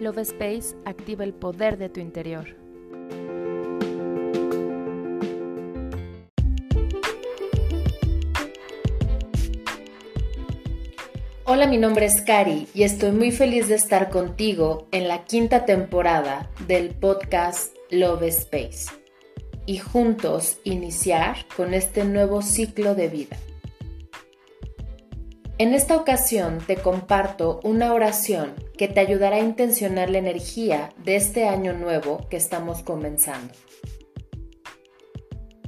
Love Space activa el poder de tu interior. Hola, mi nombre es Cari y estoy muy feliz de estar contigo en la quinta temporada del podcast Love Space y juntos iniciar con este nuevo ciclo de vida. En esta ocasión te comparto una oración que te ayudará a intencionar la energía de este año nuevo que estamos comenzando.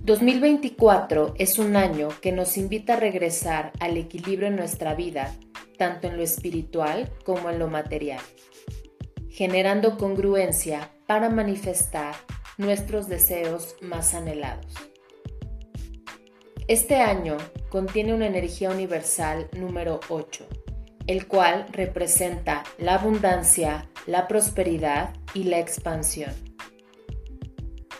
2024 es un año que nos invita a regresar al equilibrio en nuestra vida, tanto en lo espiritual como en lo material, generando congruencia para manifestar nuestros deseos más anhelados. Este año contiene una energía universal número 8, el cual representa la abundancia, la prosperidad y la expansión.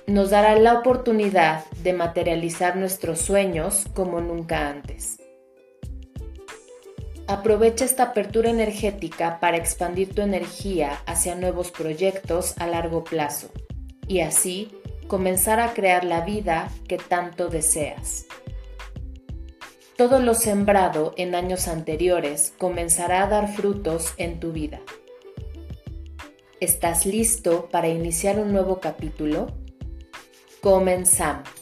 Nos dará la oportunidad de materializar nuestros sueños como nunca antes. Aprovecha esta apertura energética para expandir tu energía hacia nuevos proyectos a largo plazo y así comenzar a crear la vida que tanto deseas. Todo lo sembrado en años anteriores comenzará a dar frutos en tu vida. ¿Estás listo para iniciar un nuevo capítulo? Comenzamos.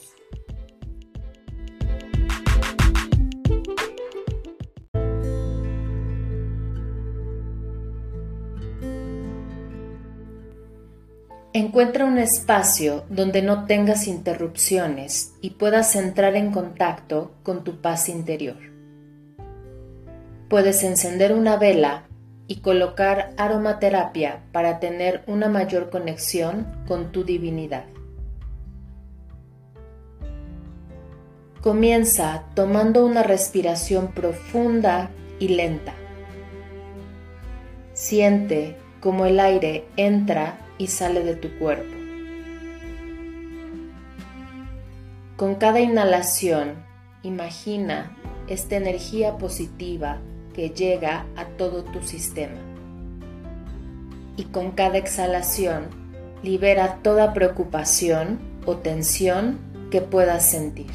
Encuentra un espacio donde no tengas interrupciones y puedas entrar en contacto con tu paz interior. Puedes encender una vela y colocar aromaterapia para tener una mayor conexión con tu divinidad. Comienza tomando una respiración profunda y lenta. Siente como el aire entra y sale de tu cuerpo. Con cada inhalación, imagina esta energía positiva que llega a todo tu sistema. Y con cada exhalación, libera toda preocupación o tensión que puedas sentir.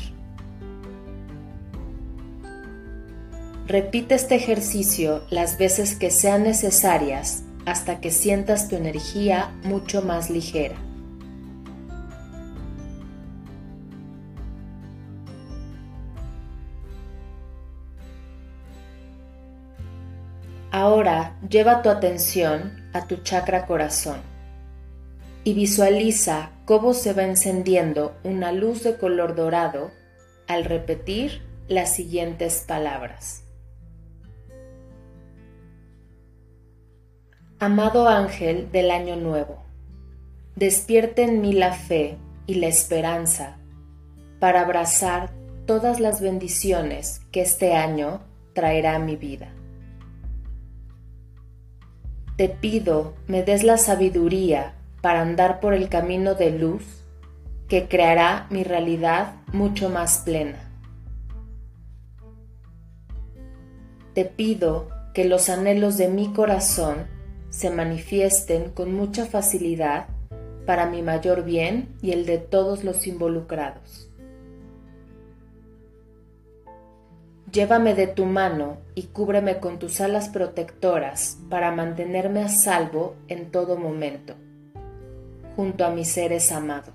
Repite este ejercicio las veces que sean necesarias hasta que sientas tu energía mucho más ligera. Ahora lleva tu atención a tu chakra corazón y visualiza cómo se va encendiendo una luz de color dorado al repetir las siguientes palabras. Amado ángel del año nuevo, despierte en mí la fe y la esperanza para abrazar todas las bendiciones que este año traerá a mi vida. Te pido me des la sabiduría para andar por el camino de luz que creará mi realidad mucho más plena. Te pido que los anhelos de mi corazón se manifiesten con mucha facilidad para mi mayor bien y el de todos los involucrados. Llévame de tu mano y cúbreme con tus alas protectoras para mantenerme a salvo en todo momento, junto a mis seres amados.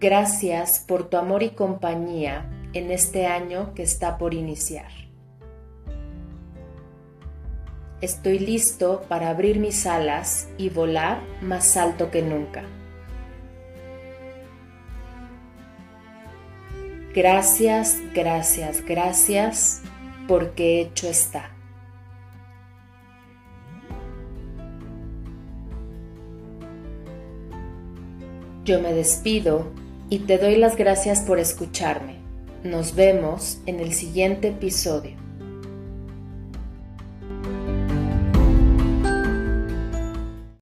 Gracias por tu amor y compañía en este año que está por iniciar. Estoy listo para abrir mis alas y volar más alto que nunca. Gracias, gracias, gracias, porque hecho está. Yo me despido y te doy las gracias por escucharme. Nos vemos en el siguiente episodio.